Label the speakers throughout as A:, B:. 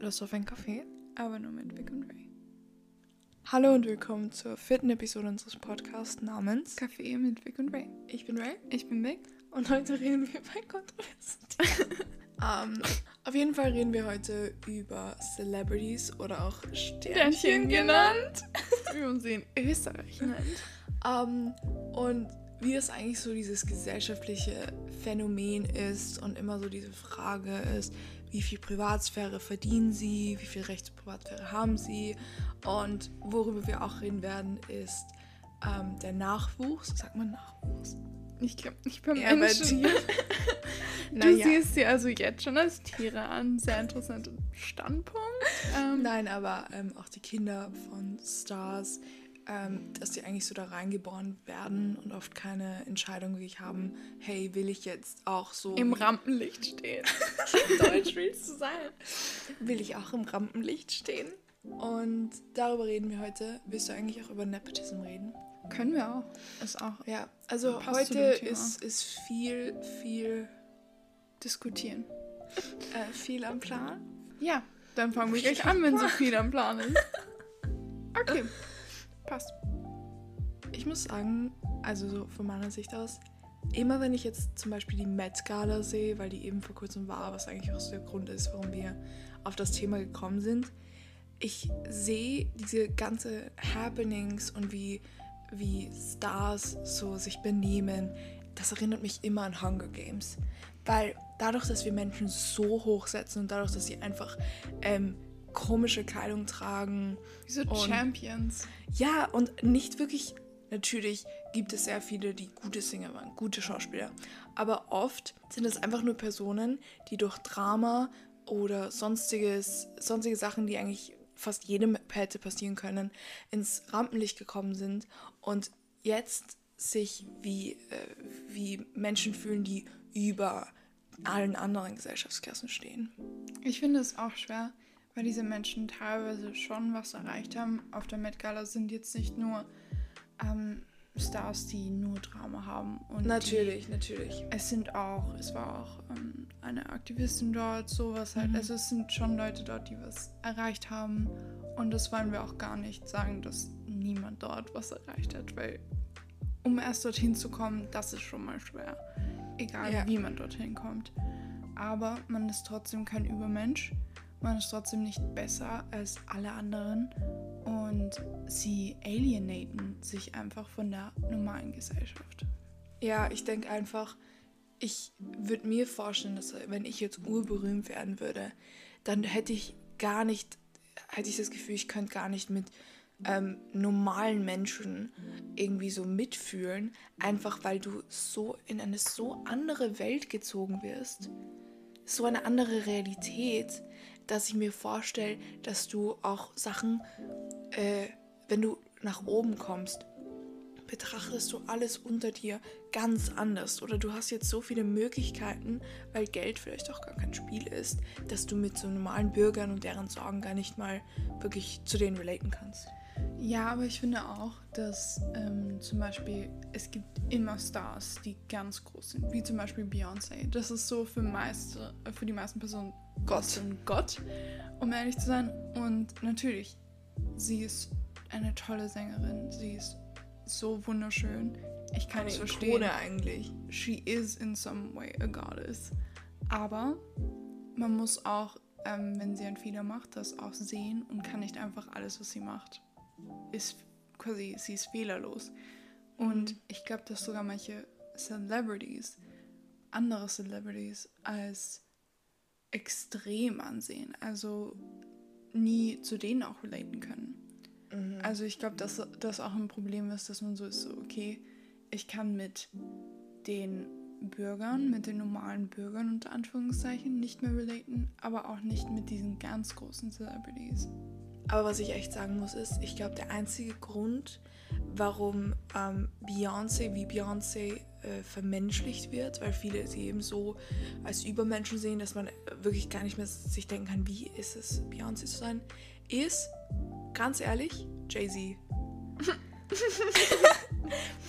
A: Lust auf ein Kaffee, aber nur mit Vic und Ray. Hallo und willkommen zur vierten Episode unseres Podcasts namens
B: Kaffee mit Vic und Ray.
A: Ich bin Ray
B: Ich bin Vic.
A: und heute reden wir bei Kontroversen. ähm, auf jeden Fall reden wir heute über Celebrities oder auch Sternchen, genannt,
B: Wie man sie in Österreich nennt.
A: Ähm, und wie das eigentlich so dieses gesellschaftliche Phänomen ist und immer so diese Frage ist, wie viel Privatsphäre verdienen sie, wie viel Recht zur Privatsphäre haben sie und worüber wir auch reden werden, ist ähm, der Nachwuchs. Sagt man Nachwuchs?
B: Ich glaube nicht beim
A: Ja, bei
B: Menschen.
A: dir.
B: Du
A: Naja.
B: siehst sie also jetzt schon als Tiere an. Sehr interessanter Standpunkt. Ähm,
A: Nein, aber ähm, auch die Kinder von Stars, ähm, dass die eigentlich so da reingeboren werden und oft keine Entscheidung wirklich haben, hey, will ich jetzt auch so
B: Im Rampenlicht stehen.
A: Deutsch willst du sein? Will ich auch im Rampenlicht stehen? Und darüber reden wir heute. Willst du eigentlich auch über Nepotism reden?
B: Können wir auch. Ist auch
A: Ja, also
B: Passt
A: heute ist, ist viel, viel,
B: diskutieren.
A: äh, viel am Plan.
B: Ja, dann fangen wir gleich an, wenn so viel am Plan ist. Okay, passt.
A: Ich muss sagen, also so von meiner Sicht aus, immer wenn ich jetzt zum Beispiel die Met Gala sehe, weil die eben vor kurzem war, was eigentlich auch so der Grund ist, warum wir auf das Thema gekommen sind, ich sehe diese ganze Happenings und wie, wie Stars so sich benehmen, das erinnert mich immer an Hunger Games. Weil dadurch, dass wir Menschen so hochsetzen und dadurch, dass sie einfach ähm, komische Kleidung tragen,
B: Wie so Champions.
A: ja, und nicht wirklich. Natürlich gibt es sehr viele, die gute Sänger waren, gute Schauspieler. Aber oft sind es einfach nur Personen, die durch Drama oder sonstiges, sonstige Sachen, die eigentlich fast jedem hätte passieren können, ins Rampenlicht gekommen sind und jetzt sich wie, äh, wie Menschen fühlen, die über allen anderen Gesellschaftsklassen stehen.
B: Ich finde es auch schwer, weil diese Menschen teilweise schon was erreicht haben. Auf der Met Gala sind jetzt nicht nur ähm, Stars, die nur Drama haben. Und
A: Natürlich, natürlich.
B: Die, es sind auch, es war auch ähm, eine Aktivistin dort, sowas halt.
A: Mhm.
B: Also es sind schon Leute dort, die was erreicht haben. Und das wollen wir auch gar nicht sagen, dass niemand dort was erreicht hat, weil um erst dorthin zu kommen, das ist schon mal schwer. Egal
A: Ja.
B: wie man dorthin kommt. Aber man ist trotzdem kein Übermensch. Man ist trotzdem nicht besser als alle anderen. Und sie alienaten sich einfach von der normalen Gesellschaft.
A: Ja, ich denke einfach, ich würde mir vorstellen, dass wenn ich jetzt urberühmt werden würde, dann hätte ich gar nicht, hätte ich das Gefühl, ich könnte gar nicht mit ähm, normalen Menschen irgendwie so mitfühlen, einfach weil du so in eine so andere Welt gezogen wirst, so eine andere Realität, dass ich mir vorstelle, dass du auch Sachen, äh, wenn du nach oben kommst, betrachtest du alles unter dir ganz anders. Oder du hast jetzt so viele Möglichkeiten, weil Geld vielleicht auch gar kein Spiel ist, dass du mit so normalen Bürgern und deren Sorgen gar nicht mal wirklich zu denen relaten kannst.
B: Ja, aber ich finde auch, dass ähm, zum Beispiel es gibt immer Stars, die ganz groß sind, wie zum Beispiel Beyoncé. Das ist so für, meiste, äh, für die meisten Personen Gott und Gott, um ehrlich zu sein. Und natürlich, sie ist eine tolle Sängerin. Sie ist so wunderschön. Ich kann es verstehen.
A: Ikone eigentlich.
B: she is in some way a goddess. Aber man muss auch, ähm, wenn sie einen Fehler macht, das auch sehen und kann nicht einfach alles, was sie macht, ist quasi, sie ist fehlerlos. Und ich glaube, dass sogar manche Celebrities, andere Celebrities als extrem ansehen. Also nie zu denen auch relaten können. Also ich glaube, dass das auch ein Problem ist, dass man so ist, so, okay, ich kann mit den Bürgern, mit den normalen Bürgern unter Anführungszeichen nicht mehr relaten, aber auch nicht mit diesen ganz großen Celebrities.
A: Aber was ich echt sagen muss, ist, ich glaube, der einzige Grund, warum ähm, Beyoncé wie Beyoncé äh, vermenschlicht wird, weil viele sie eben so als Übermenschen sehen, dass man äh, wirklich gar nicht mehr sich denken kann, wie ist es, Beyoncé zu sein, ist, ganz ehrlich, Jay-Z.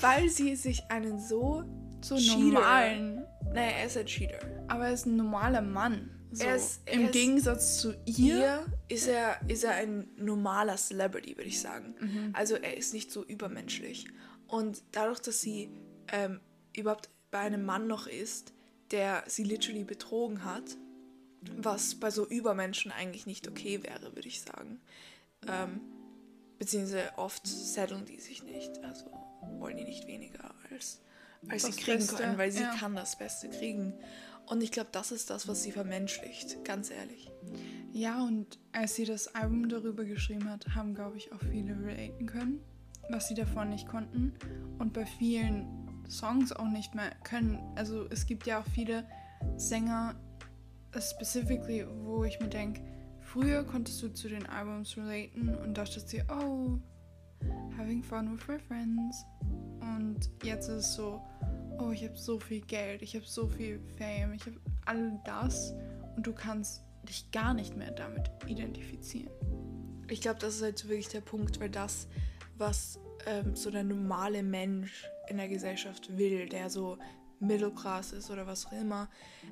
A: weil sie sich einen so
B: So normalen.
A: Naja, er ist ein Cheater.
B: Aber er ist ein normaler Mann. So,
A: Er ist- er
B: Im
A: ist-
B: Gegensatz zu ihr.
A: Hier ist er, ist er ein normaler Celebrity, würde ich sagen.
B: Mhm.
A: Also er ist nicht so übermenschlich. Und dadurch, dass sie ähm, überhaupt bei einem Mann noch ist, der sie literally betrogen hat, was bei so Übermenschen eigentlich nicht okay wäre, würde ich sagen. Ähm, beziehungsweise oft setteln die sich nicht. Also wollen die nicht weniger als, als sie kriegen
B: Beste,
A: können, weil sie
B: ja.
A: kann das Beste kriegen. Und ich glaube, das ist das, was sie vermenschlicht, ganz ehrlich.
B: Ja, und als sie das Album darüber geschrieben hat, haben, glaube ich, auch viele relaten können, was sie davon nicht konnten. Und bei vielen Songs auch nicht mehr können. Also es gibt ja auch viele Sänger, äh, specifically, wo ich mir denke, früher konntest du zu den Albums relaten und dachtest dir, oh, having fun with my friends. Und jetzt ist es so, oh, ich habe so viel Geld, ich habe so viel Fame, ich habe all das und du kannst dich gar nicht mehr damit identifizieren.
A: Ich glaube, das ist halt wirklich der Punkt, weil das, was ähm, so der normale Mensch in der Gesellschaft will, der so Middle Class ist oder was auch immer,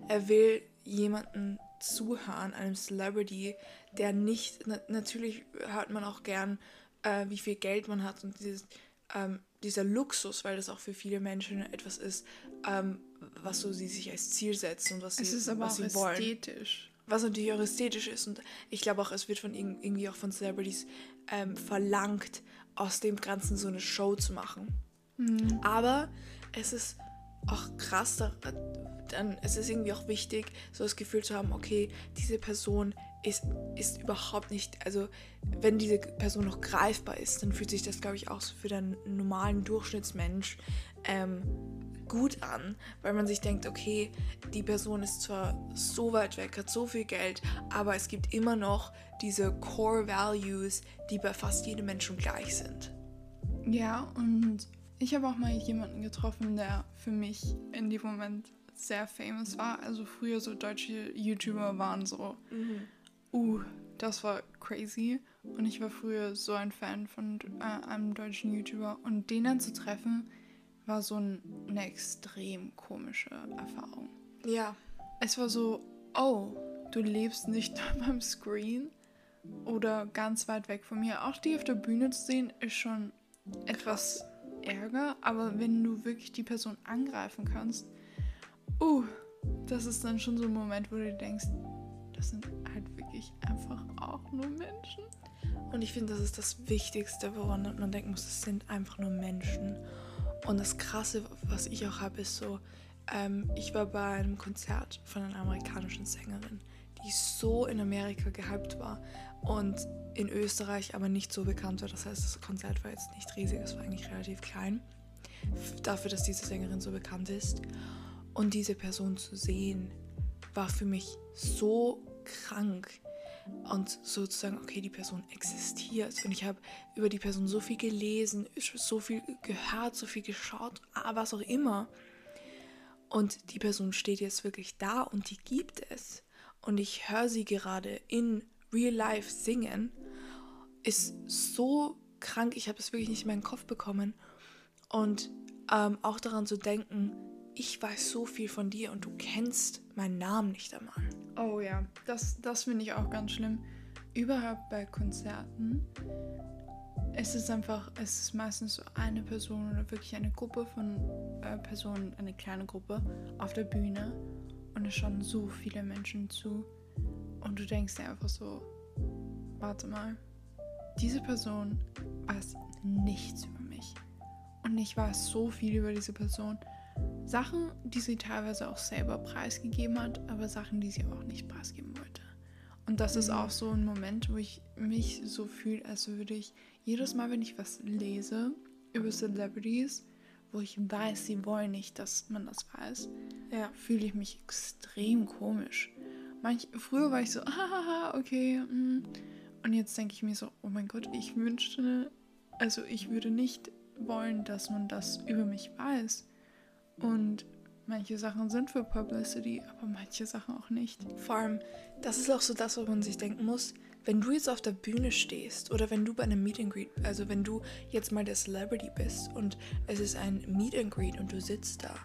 A: er will jemanden zuhören, einem Celebrity, der nicht, na, natürlich hört man auch gern, äh, wie viel Geld man hat und dieses, ähm, dieser Luxus, weil das auch für viele Menschen etwas ist, ähm, was so sie sich als Ziel setzen und was sie,
B: Es ist aber
A: was
B: auch
A: sie wollen
B: ästhetisch.
A: was natürlich auch ästhetisch ist. Und ich glaube auch, es wird von irg- irgendwie auch von Celebrities ähm, verlangt, aus dem Ganzen so eine Show zu machen.
B: Hm.
A: Aber es ist auch krass, da- dann es ist irgendwie auch wichtig, so das Gefühl zu haben, okay, diese Person ist, ist überhaupt nicht, also wenn diese Person noch greifbar ist, dann fühlt sich das, glaube ich, auch so für den normalen Durchschnittsmensch ähm, gut an, weil man sich denkt, okay, die Person ist zwar so weit weg, hat so viel Geld, aber es gibt immer noch diese Core Values, die bei fast jedem Menschen gleich sind.
B: Ja, und ich habe auch mal jemanden getroffen, der für mich in dem Moment sehr famous war. Also früher so deutsche YouTuber waren so, uh, das war crazy. Und ich war früher so ein Fan von äh, einem deutschen YouTuber. Und den dann zu treffen, war so ein, eine extrem komische Erfahrung.
A: Ja,
B: Es war so, oh, du lebst nicht an meinem Screen oder ganz weit weg von mir. Auch die auf der Bühne zu sehen, ist schon etwas Ärger, aber wenn du wirklich die Person angreifen kannst, uh, das ist dann schon so ein Moment, wo du denkst, das sind halt wirklich einfach auch nur Menschen.
A: Und ich finde, das ist das Wichtigste, woran man denken muss, es sind einfach nur Menschen. Und das Krasse, was ich auch habe, ist so, ähm, ich war bei einem Konzert von einer amerikanischen Sängerin, die so in Amerika gehypt war und in Österreich aber nicht so bekannt war. Das heißt, das Konzert war jetzt nicht riesig, es war eigentlich relativ klein, dafür, dass diese Sängerin so bekannt ist. Und diese Person zu sehen, war für mich so krank und sozusagen, okay, die Person existiert. Und ich habe über die Person so viel gelesen, so viel gehört, so viel geschaut, ah, was auch immer. Und die Person steht jetzt wirklich da und die gibt es. Und ich höre sie gerade in Real Life singen. Ist so krank, ich habe es wirklich nicht in meinen Kopf bekommen. Und ähm, auch daran zu denken, ich weiß so viel von dir und du kennst meinen Namen nicht einmal.
B: Oh ja, das, das finde ich auch ganz schlimm. Überhaupt bei Konzerten. Es ist einfach, es ist meistens so eine Person oder wirklich eine Gruppe von äh, Personen, eine kleine Gruppe auf der Bühne und es schauen so viele Menschen zu. Und du denkst dir einfach so, warte mal, diese Person weiß nichts über mich. Und ich weiß so viel über diese Person. Sachen, die sie teilweise auch selber preisgegeben hat, aber Sachen, die sie auch nicht preisgeben wollte. Und das ist auch so ein Moment, wo ich mich so fühle, als würde ich jedes Mal, wenn ich was lese über Celebrities, wo ich weiß, sie wollen nicht, dass man das weiß,
A: Ja.
B: fühle ich mich extrem komisch. Manch, früher war ich so, hahaha, okay. mm. Und jetzt denke ich mir so, oh mein Gott, ich wünschte, also ich würde nicht wollen, dass man das über mich weiß. Und manche Sachen sind für Publicity, aber manche Sachen auch nicht.
A: Vor allem, das ist auch so das, wo man sich denken muss, wenn du jetzt auf der Bühne stehst oder wenn du bei einem Meet and Greet, also wenn du jetzt mal der Celebrity bist und es ist ein Meet and Greet und du sitzt da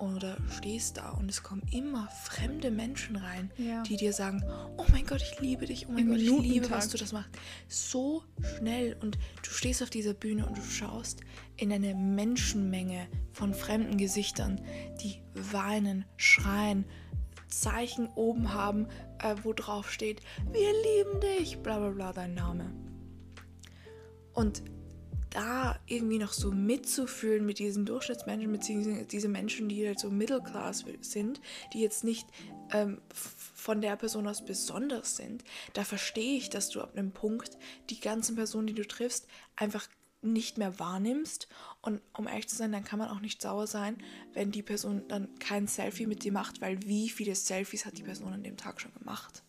A: oder stehst da und es kommen immer fremde Menschen rein,
B: Ja.
A: die dir sagen, oh mein Gott, ich liebe dich, oh mein
B: Im
A: Gott, ich liebe, was du das machst. So schnell und du stehst auf dieser Bühne und du schaust in eine Menschenmenge von fremden Gesichtern, die weinen, schreien, Zeichen oben haben, äh, wo drauf steht, wir lieben dich, bla bla bla, dein Name. Und da irgendwie noch so mitzufühlen mit diesen Durchschnittsmenschen, beziehungsweise diese Menschen, die halt so Middle Class sind, die jetzt nicht ähm, von der Person aus besonders sind, da verstehe ich, dass du ab einem Punkt die ganzen Personen, die du triffst, einfach nicht mehr wahrnimmst. Und um ehrlich zu sein, dann kann man auch nicht sauer sein, wenn die Person dann kein Selfie mit dir macht, weil wie viele Selfies hat die Person an dem Tag schon gemacht?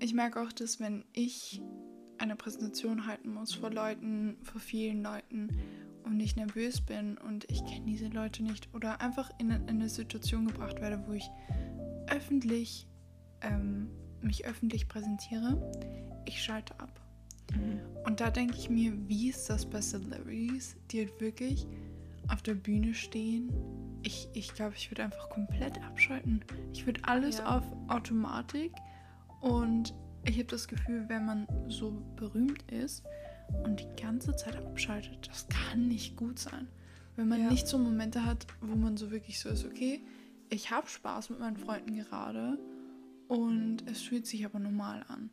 B: Ich merke auch, dass wenn ich eine Präsentation halten muss vor Leuten, vor vielen Leuten und ich nervös bin und ich kenne diese Leute nicht oder einfach in, in eine Situation gebracht werde, wo ich öffentlich ähm, mich öffentlich präsentiere, ich schalte ab. Und da denke ich mir, wie ist das bei Celebrities, die halt wirklich auf der Bühne stehen? Ich ich, glaube, ich würde einfach komplett abschalten. Ich würde alles
A: Ja.
B: auf Automatik und ich habe das Gefühl, wenn man so berühmt ist und die ganze Zeit abschaltet, das kann nicht gut sein. Wenn man
A: Ja.
B: nicht so Momente hat, wo man so wirklich so ist, okay, ich habe Spaß mit meinen Freunden gerade und es fühlt sich aber normal an.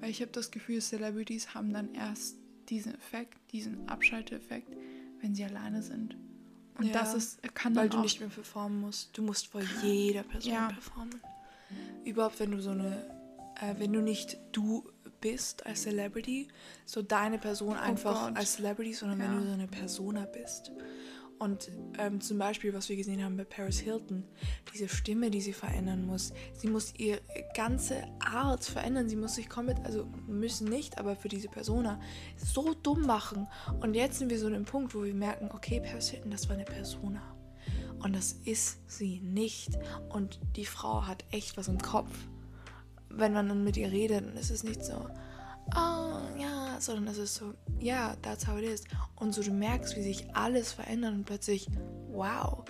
B: Weil ich habe das Gefühl, Celebrities haben dann erst diesen Effekt, diesen Abschalteffekt, wenn sie alleine sind. Und
A: Ja,
B: das ist, kann dann
A: Weil du nicht mehr performen musst. Du musst vor jeder Person
B: Ja.
A: performen. Überhaupt, wenn du so eine, äh, wenn du nicht du bist als Celebrity, so deine Person einfach
B: Gott.
A: als Celebrity, sondern wenn
B: Ja.
A: du so eine Persona bist. Und ähm, zum Beispiel, was wir gesehen haben bei Paris Hilton, diese Stimme, die sie verändern muss, sie muss ihre ganze Art verändern, sie muss sich komplett, also müssen nicht, aber für diese Persona so dumm machen. Und jetzt sind wir so an dem Punkt, wo wir merken, okay, Paris Hilton, das war eine Persona. Und das ist sie nicht. Und die Frau hat echt was im Kopf. Wenn man dann mit ihr redet, dann ist es nicht so, oh ja, sondern es ist so, ja, yeah, that's how it is. Und so du merkst, wie sich alles verändert und plötzlich, wow,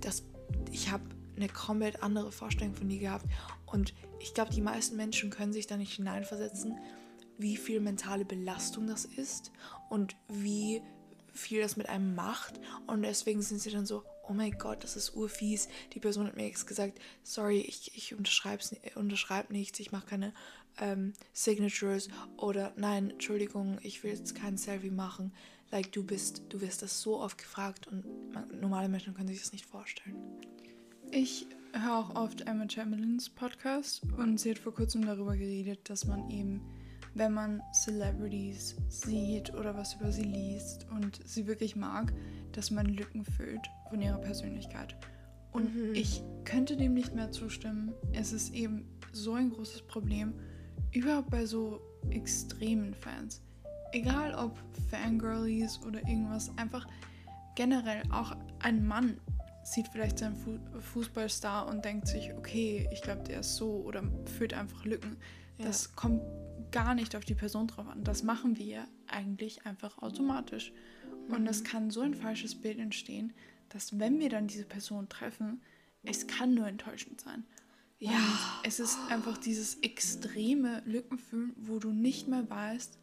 A: das, ich habe eine komplett andere Vorstellung von dir gehabt. Und ich glaube, die meisten Menschen können sich da nicht hineinversetzen, wie viel mentale Belastung das ist und wie viel das mit einem macht. Und deswegen sind sie dann so, oh mein Gott, das ist urfies. Die Person hat mir jetzt gesagt, sorry, ich, ich unterschreibe unterschreib nichts, ich mache keine ähm, Signatures oder nein, Entschuldigung, ich will jetzt kein Selfie machen. Like, du bist, du wirst das so oft gefragt und man, normale Menschen können sich das nicht vorstellen.
B: Ich höre auch oft Emma Chamberlains Podcast und sie hat vor kurzem darüber geredet, dass man eben, wenn man Celebrities sieht oder was über sie liest und sie wirklich mag, dass man Lücken füllt von ihrer Persönlichkeit. Und
A: Mhm.
B: ich könnte dem nicht mehr zustimmen. Es ist eben so ein großes Problem, überhaupt bei so extremen Fans. Egal ob Fangirlies oder irgendwas, einfach generell auch ein Mann sieht vielleicht seinen Fu Fußballstar und denkt sich, okay, ich glaube, der ist so oder füllt einfach Lücken.
A: Ja.
B: Das kommt gar nicht auf die Person drauf an. Das machen wir eigentlich einfach automatisch. Und es kann so ein falsches Bild entstehen, dass wenn wir dann diese Person treffen, es kann nur enttäuschend sein.
A: Ja.
B: Und es ist einfach dieses extreme Lückenfüllen, wo du nicht mehr weißt,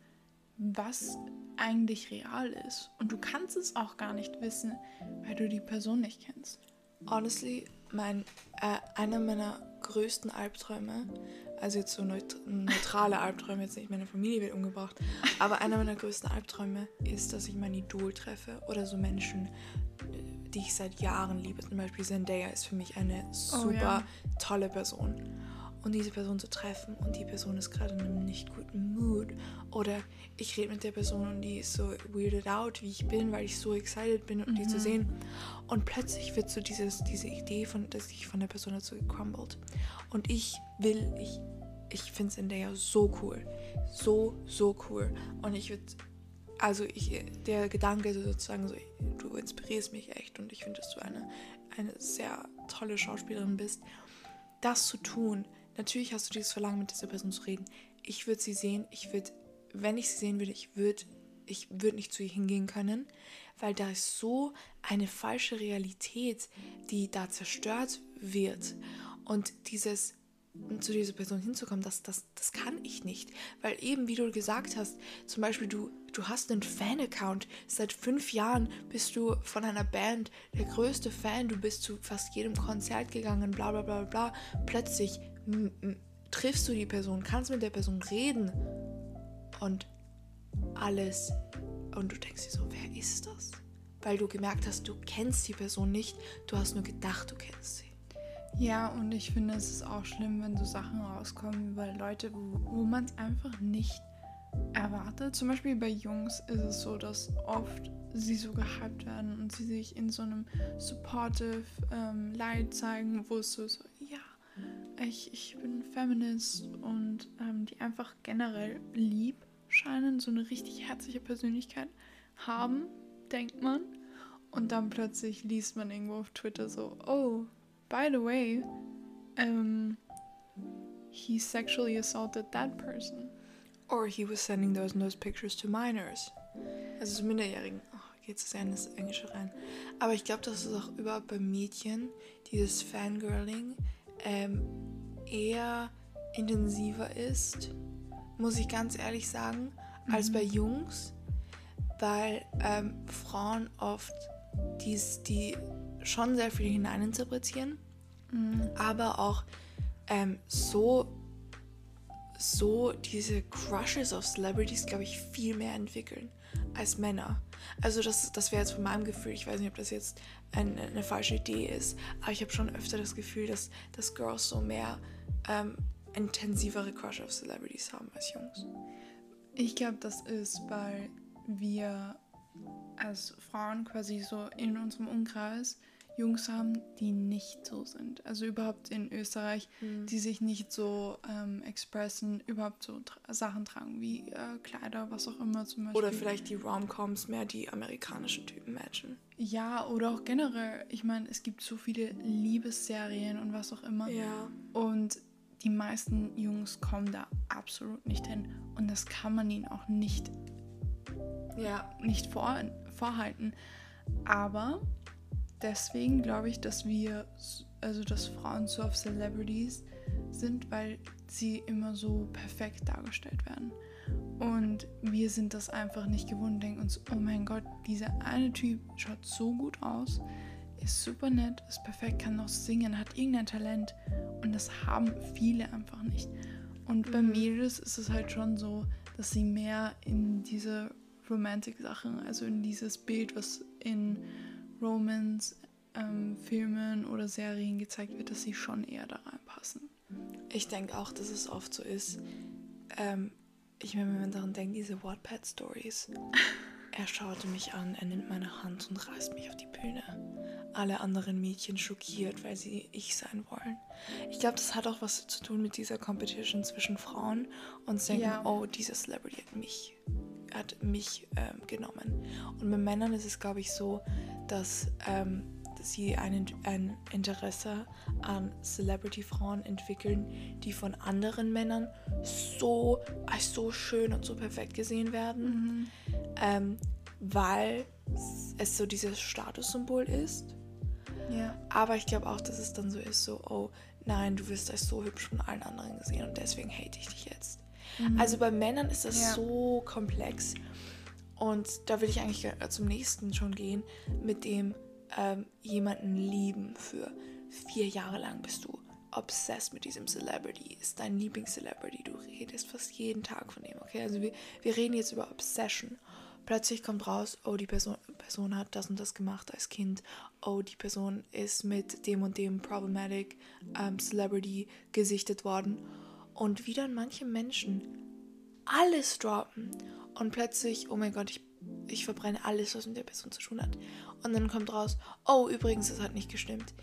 B: was eigentlich real ist. Und du kannst es auch gar nicht wissen, weil du die Person nicht kennst.
A: Honestly, mein, äh, einer meiner größten Albträume, also jetzt so neut neutrale Albträume, jetzt nicht meine Familie wird umgebracht, aber einer meiner größten Albträume ist, dass ich mein Idol treffe oder so Menschen, äh, die ich seit Jahren liebe. Zum Beispiel Zendaya ist für mich eine super
B: ja.
A: tolle Person. Und diese Person zu treffen und die Person ist gerade in einem nicht guten Mood. Oder ich rede mit der Person und die ist so weirded out, wie ich bin, weil ich so excited bin, um die zu sehen. Und plötzlich wird so dieses, diese Idee, von, dass ich von der Person dazu gecrumbled. Und ich will, ich, ich finde Zendaya so cool. So, so cool. Und ich würde, also ich, der Gedanke sozusagen so, du inspirierst mich echt und ich finde, dass du eine, eine sehr tolle Schauspielerin bist. Das zu tun, natürlich hast du dieses Verlangen, mit dieser Person zu reden. Ich würde sie sehen, ich würde, wenn ich sie sehen würde, ich würde ich würde nicht zu ihr hingehen können, weil da ist so eine falsche Realität, die da zerstört wird. Und dieses zu dieser Person hinzukommen, das, das, das kann ich nicht. Weil eben, wie du gesagt hast, zum Beispiel du, du hast einen Fan-Account. Seit fünf Jahren bist du von einer Band der größte Fan. Du bist zu fast jedem Konzert gegangen, bla bla bla bla. Plötzlich triffst du die Person, kannst mit der Person reden und alles. Und du denkst dir so, wer ist das? Weil du gemerkt hast, du kennst die Person nicht, du hast nur gedacht, du kennst sie.
B: Ja, und ich finde, es ist auch schlimm, wenn so Sachen rauskommen über Leute, wo, wo man es einfach nicht erwartet. Zum Beispiel bei Jungs ist es so, dass oft sie so gehypt werden und sie sich in so einem supportive ähm, Light zeigen, wo es so, so ja, ich, ich bin Feminist und ähm, die einfach generell lieb scheinen, so eine richtig herzliche Persönlichkeit haben, denkt man. Und dann plötzlich liest man irgendwo auf Twitter so, oh, by the way, um, he sexually assaulted that person.
A: Or he was sending those those pictures to minors. Also zu Minderjährigen. Oh, geht es sehr in das Englische rein. Aber ich glaube, dass es auch überhaupt bei Mädchen, dieses Fangirling, ähm, eher intensiver ist, muss ich ganz ehrlich sagen, mhm. als bei Jungs, weil ähm, Frauen oft dies, die schon sehr viel hineininterpretieren, mhm. aber auch ähm, so, so diese Crushes auf Celebrities, glaube ich, viel mehr entwickeln als Männer. Also das, das wäre jetzt von meinem Gefühl, ich weiß nicht, ob das jetzt eine, eine falsche Idee ist, aber ich habe schon öfter das Gefühl, dass, dass Girls so mehr ähm, intensivere Crush auf Celebrities haben als Jungs.
B: Ich glaube, das ist, weil wir als Frauen quasi so in unserem Umkreis Jungs haben, die nicht so sind. Also überhaupt in Österreich, mhm. die sich nicht so ähm, expressen, überhaupt so tra Sachen tragen wie äh, Kleider, was auch immer zum
A: Beispiel. Oder vielleicht die Romcoms mehr die amerikanischen Typen matchen.
B: Ja, oder auch generell. Ich meine, es gibt so viele Liebesserien und was auch immer.
A: Ja.
B: Und die meisten Jungs kommen da absolut nicht hin. Und das kann man ihnen auch nicht,
A: ja.
B: nicht vor, vorhalten. Aber deswegen glaube ich, dass wir, also dass Frauen so auf Celebrities sind, weil sie immer so perfekt dargestellt werden. Und wir sind das einfach nicht gewohnt, denken uns, oh mein Gott, dieser eine Typ schaut so gut aus, ist super nett, ist perfekt, kann noch singen, hat irgendein Talent. Und das haben viele einfach nicht. Und bei mhm. Mädels ist es halt schon so, dass sie mehr in diese Romantic-Sachen, also in dieses Bild, was in Romance-Filmen ähm, oder Serien gezeigt wird, dass sie schon eher da reinpassen.
A: Ich denke auch, dass es oft so ist. Ähm, ich meine, wenn man daran denkt, diese Wattpad-Stories. er schaute mich an, er nimmt meine Hand und reißt mich auf die Bühne. Alle anderen Mädchen schockiert, weil sie ich sein wollen. Ich glaube, das hat auch was zu tun mit dieser Competition zwischen Frauen und denken, ja. oh, dieser Celebrity hat mich hat mich ähm, genommen. Und bei Männern ist es, glaube ich, so, dass, ähm, dass sie ein, ein Interesse an Celebrity-Frauen entwickeln, die von anderen Männern so als so schön und so perfekt gesehen werden, mhm. ähm, weil es so dieses Statussymbol ist.
B: Ja.
A: Aber ich glaube auch, dass es dann so ist, so, oh nein, du wirst als so hübsch von allen anderen gesehen und deswegen hate ich dich jetzt. Mhm. Also bei Männern ist das ja. so komplex. Und da will ich eigentlich zum nächsten schon gehen, mit dem ähm, jemanden lieben für vier Jahre lang bist du obsessed mit diesem Celebrity, ist dein Lieblings-Celebrity, du redest fast jeden Tag von ihm, okay? Also wir, wir reden jetzt über Obsession. Plötzlich kommt raus, oh, die Person, Person hat das und das gemacht als Kind, oh, die Person ist mit dem und dem problematic ähm, Celebrity gesichtet worden und wie dann manche Menschen alles droppen und plötzlich, oh mein Gott, ich, ich verbrenne alles, was mit der Person zu tun hat. Und dann kommt raus, oh, übrigens, das hat nicht gestimmt.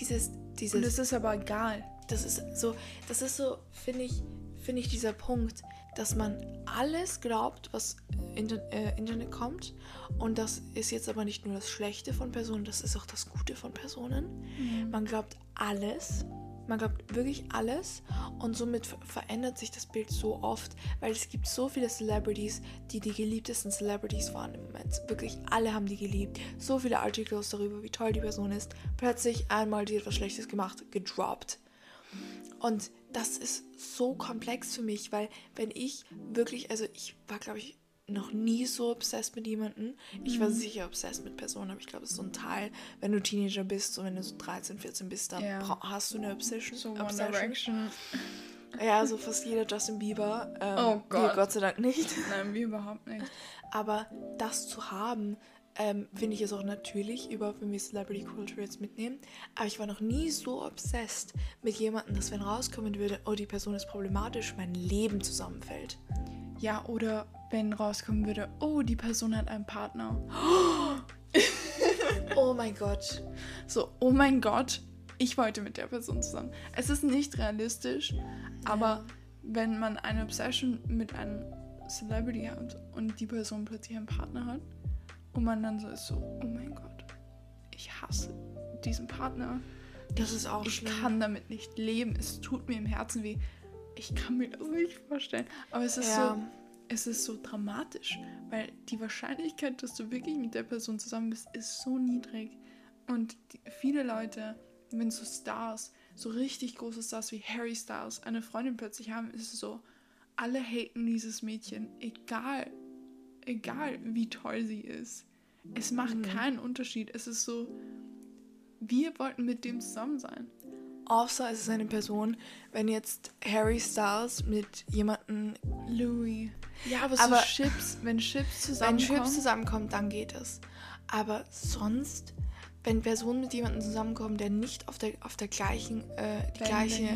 A: Dieses, dieses. Und
B: das ist aber egal.
A: Das ist so, das ist so, finde ich, finde ich dieser Punkt, dass man alles glaubt, was in den äh, Internet kommt. Und das ist jetzt aber nicht nur das Schlechte von Personen, das ist auch das Gute von Personen. Mhm. Man glaubt alles Man glaubt wirklich alles und somit ver- verändert sich das Bild so oft, weil es gibt so viele Celebrities, die die geliebtesten Celebrities waren im Moment. Wirklich alle haben die geliebt. So viele Articles darüber, wie toll die Person ist. Plötzlich einmal, die hat was Schlechtes gemacht, gedroppt. Und das ist so komplex für mich, weil wenn ich wirklich, also ich war, glaube ich, noch nie so obsessed mit jemandem. Ich war sicher obsessed mit Personen, aber ich glaube, es ist so ein Teil, wenn du Teenager bist, so wenn du so 13, 14 bist, dann bra- hast du eine Obsession.
B: So One
A: Obsession.
B: Direction.
A: Ja, so fast jeder Justin Bieber. Ähm,
B: Oh Gott.
A: Gott sei Dank nicht.
B: Nein, wir überhaupt nicht.
A: Aber das zu haben, ähm, finde ich ist auch natürlich, überhaupt wenn wir Celebrity Culture jetzt mitnehmen. Aber ich war noch nie so obsessed mit jemandem, dass wenn rauskommen würde, oh, die Person ist problematisch, mein Leben zusammenfällt.
B: Ja, oder wenn rauskommen würde, oh, die Person hat einen Partner.
A: Oh mein Gott.
B: So, oh mein Gott, ich wollte mit der Person zusammen. Es ist nicht realistisch, aber wenn man eine Obsession mit einem Celebrity hat und die Person plötzlich einen Partner hat und man dann so ist so, oh mein Gott, ich hasse diesen Partner.
A: Das ist auch
B: Ich
A: schlimm.
B: kann damit nicht leben. Es tut mir im Herzen weh. Ich kann mir das nicht vorstellen. Aber es ist
A: Ja.
B: so, es ist so dramatisch, weil die Wahrscheinlichkeit, dass du wirklich mit der Person zusammen bist, ist so niedrig. Und die, viele Leute, wenn so Stars, so richtig große Stars wie Harry Styles, eine Freundin plötzlich haben, ist es so, alle haten dieses Mädchen, egal, egal wie toll sie ist. Es macht keinen Unterschied. Es ist so, wir wollten mit dem zusammen sein.
A: Außer es ist eine Person, wenn jetzt Harry Styles mit jemandem,
B: Louis. Ja, aber,
A: Aber-
B: so Chips, wenn Chips
A: wenn
B: zusammenkommen.
A: Chips zusammenkommen, dann geht es. Aber sonst, wenn Personen mit jemandem zusammenkommen, der nicht auf der, auf der gleichen, äh, die gleiche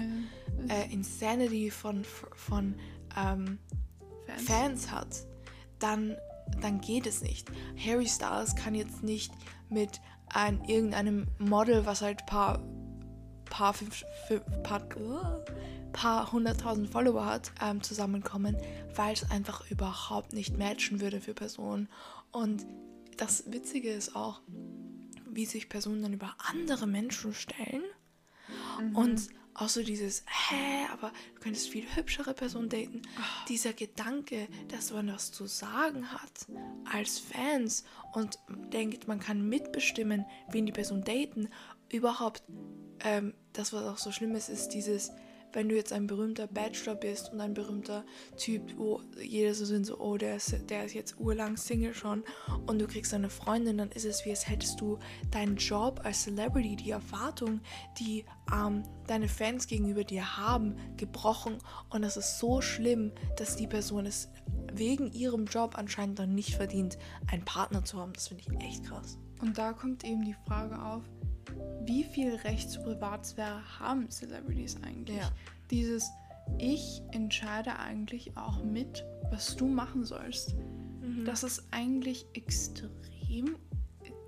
A: äh, Insanity von, von ähm,
B: Fans.
A: Fans hat, dann, dann geht es nicht. Harry Styles kann jetzt nicht mit ein, irgendeinem Model, was halt paar, paar, fünf, fünf, paar, paar hunderttausend Follower hat, ähm, zusammenkommen, weil es einfach überhaupt nicht matchen würde für Personen. Und das Witzige ist auch, wie sich Personen dann über andere Menschen stellen. Und auch so dieses, hä, aber du könntest viel hübschere Personen daten. Dieser Gedanke, dass man was zu sagen hat als Fans und denkt, man kann mitbestimmen, wen die Person daten. Überhaupt, ähm, das, was auch so schlimm ist, ist dieses, wenn du jetzt ein berühmter Bachelor bist und ein berühmter Typ, wo jeder so sind, so, oh, der ist, der ist jetzt urlang Single schon und du kriegst eine Freundin, dann ist es wie, als hättest du deinen Job als Celebrity, die Erwartung, die ähm, deine Fans gegenüber dir haben, gebrochen und das ist so schlimm, dass die Person es wegen ihrem Job anscheinend dann nicht verdient, einen Partner zu haben. Das finde ich echt krass.
B: Und da kommt eben die Frage auf, wie viel Recht zur Privatsphäre haben Celebrities eigentlich?
A: Ja.
B: Dieses, ich entscheide eigentlich auch mit, was du machen sollst. Das ist eigentlich extrem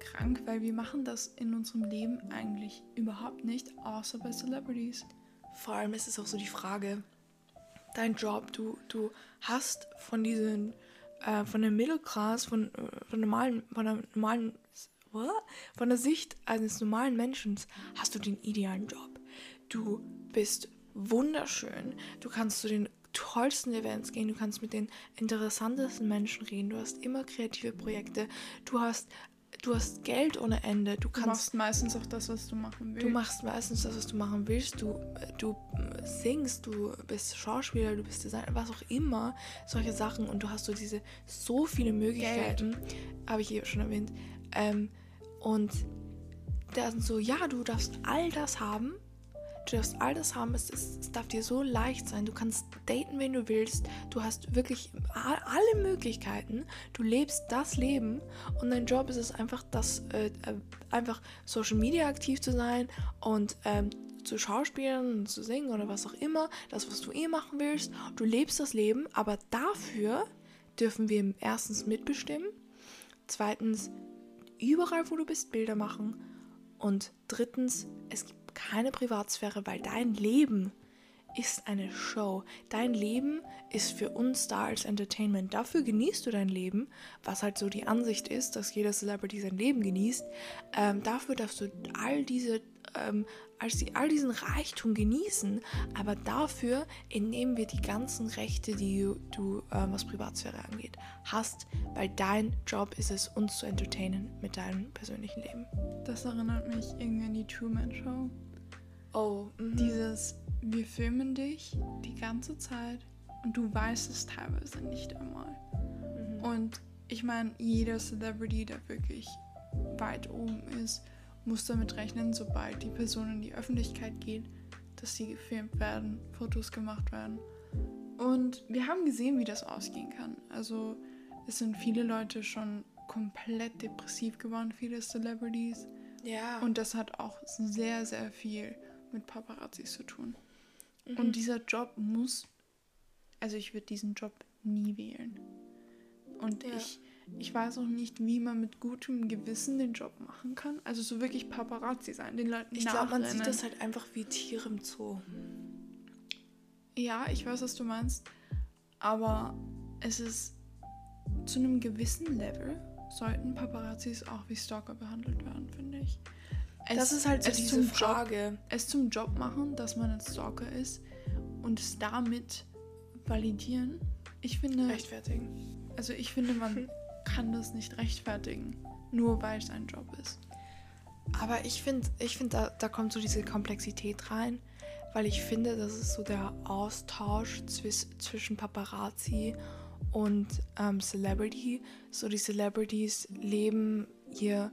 B: krank, weil wir machen das in unserem Leben eigentlich überhaupt nicht, außer bei Celebrities.
A: Vor allem ist es auch so die Frage, dein Job, du, du hast von diesen, äh, von der Mittelklasse, von, äh, von normalen, von der normalen, what? von der Sicht eines normalen Menschen, hast du den idealen Job. Du bist wunderschön, du kannst zu den tollsten Events gehen, du kannst mit den interessantesten Menschen reden, du hast immer kreative Projekte, du hast, du hast Geld ohne Ende, du
B: Du
A: kannst
B: machst meistens auch das, was du machen willst.
A: Du machst meistens das, was du machen willst. Du, du singst, du bist Schauspieler, du bist Designer, was auch immer. Solche Sachen. Und du hast so diese so viele Möglichkeiten. Habe ich eben schon erwähnt. Ähm, und dann so, ja, du darfst all das haben. Du darfst all das haben. Es, ist, es darf dir so leicht sein. Du kannst daten, wen du willst. Du hast wirklich alle Möglichkeiten. Du lebst das Leben. Und dein Job ist es einfach, das, äh, äh, einfach Social Media aktiv zu sein und ähm, zu schauspielen zu singen oder was auch immer. Das, was du eh machen willst. Du lebst das Leben. Aber dafür dürfen wir erstens mitbestimmen. Zweitens, überall, wo du bist, Bilder machen. Und drittens, es gibt keine Privatsphäre, weil dein Leben ist eine Show. Dein Leben ist für uns da als Entertainment. Dafür genießt du dein Leben, was halt so die Ansicht ist, dass jeder Celebrity sein Leben genießt. Ähm, dafür darfst du all diese ähm, als sie all diesen Reichtum genießen, aber dafür entnehmen wir die ganzen Rechte, die du, äh, was Privatsphäre angeht, hast, weil dein Job ist es, uns zu entertainen mit deinem persönlichen Leben.
B: Das erinnert mich irgendwie an die Truman Show.
A: Oh, mhm.
B: Dieses, wir filmen dich die ganze Zeit und du weißt es teilweise nicht einmal.
A: Mhm.
B: Und ich meine, jeder Celebrity, der wirklich weit oben ist, muss damit rechnen, sobald die Person in die Öffentlichkeit geht, dass sie gefilmt werden, Fotos gemacht werden. Und wir haben gesehen, wie das ausgehen kann. Also es sind viele Leute schon komplett depressiv geworden, viele Celebrities.
A: Ja.
B: Und das hat auch sehr, sehr viel mit Paparazzis zu tun.
A: Mhm.
B: Und dieser Job muss, also ich würde diesen Job nie wählen. Und
A: Ja.
B: ich, ich weiß auch nicht, wie man mit gutem Gewissen den Job machen kann. Also so wirklich Paparazzi sein, den Leuten
A: ich glaube, man sieht das halt einfach wie Tiere im Zoo.
B: Ja, ich weiß, was du meinst. Aber es ist zu einem gewissen Level sollten Paparazzis auch wie Stalker behandelt werden, finde ich. Es-
A: das ist halt so
B: es
A: diese
B: zum Job
A: Frage.
B: es zum Job machen, dass man ein Stalker ist und es damit validieren. Ich finde,
A: Rechtfertigen.
B: also ich finde, man kann das nicht rechtfertigen, nur weil es ein Job ist.
A: Aber ich finde, ich find, da, da kommt so diese Komplexität rein, weil ich finde, das ist so der Austausch zwis, zwischen Paparazzi und ähm, Celebrity. So die Celebrities leben ihr,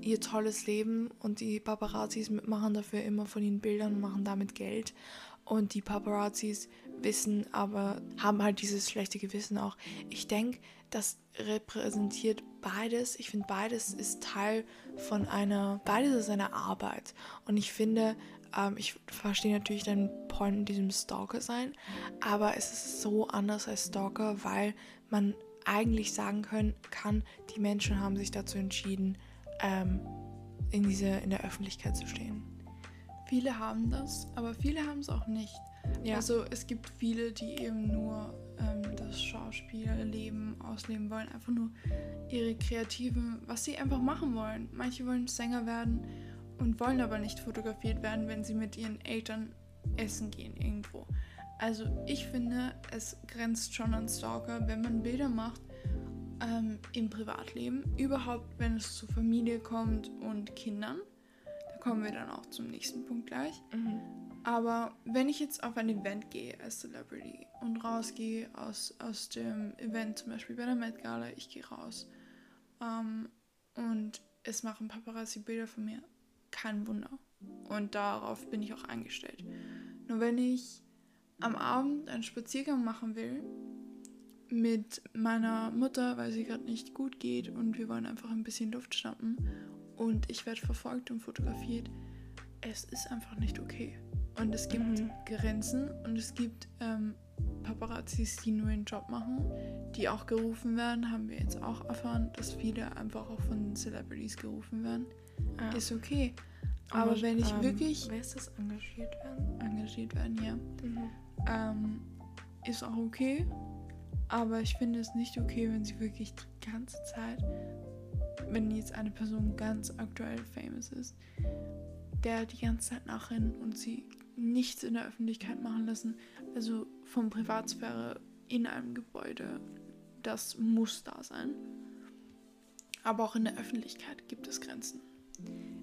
A: ihr tolles Leben und die Paparazzis machen dafür immer von ihnen Bildern und machen damit Geld. Und die Paparazzis wissen aber, haben halt dieses schlechte Gewissen auch. Ich denke, das repräsentiert beides. Ich finde, beides ist Teil von einer, beides ist eine Arbeit. Und ich finde, ähm, ich verstehe natürlich deinen Point in diesem Stalker sein, aber es ist so anders als Stalker, weil man eigentlich sagen können kann, die Menschen haben sich dazu entschieden, ähm, in, diese, in der Öffentlichkeit zu stehen.
B: Viele haben das, aber viele haben es auch nicht.
A: Ja.
B: Also es gibt viele, die eben nur ähm, das Schauspielleben ausleben wollen, einfach nur ihre kreativen, was sie einfach machen wollen. Manche wollen Sänger werden und wollen aber nicht fotografiert werden, wenn sie mit ihren Eltern essen gehen irgendwo. Also ich finde, es grenzt schon an Stalker, wenn man Bilder macht ähm, im Privatleben, überhaupt wenn es zur Familie kommt und Kindern. Da kommen wir dann auch zum nächsten Punkt gleich.
A: Mhm.
B: Aber wenn ich jetzt auf ein Event gehe als Celebrity und rausgehe aus, aus dem Event, zum Beispiel bei der Met Gala, ich gehe raus ähm, und es machen Paparazzi Bilder von mir, kein Wunder. Und darauf bin ich auch eingestellt. Nur wenn ich am Abend einen Spaziergang machen will mit meiner Mutter, weil sie gerade nicht gut geht und wir wollen einfach ein bisschen Luft schnappen und ich werde verfolgt und fotografiert, es ist einfach nicht okay. Und es gibt
A: Mhm.
B: Grenzen und es gibt ähm, Paparazzis, die nur ihren Job machen, die auch gerufen werden, haben wir jetzt auch erfahren, dass viele einfach auch von Celebrities gerufen werden.
A: Ja.
B: Ist okay. Aber wenn ich
A: ähm,
B: wirklich
A: Wer ist das engagiert werden?
B: engagiert werden, ja,
A: Mhm.
B: ähm, ist auch okay. Aber ich finde es nicht okay, wenn sie wirklich die ganze Zeit, wenn jetzt eine Person ganz aktuell famous ist, der die ganze Zeit nachrennen und sie nichts in der Öffentlichkeit machen lassen. Also von Privatsphäre in einem Gebäude, das muss da sein. Aber auch in der Öffentlichkeit gibt es Grenzen.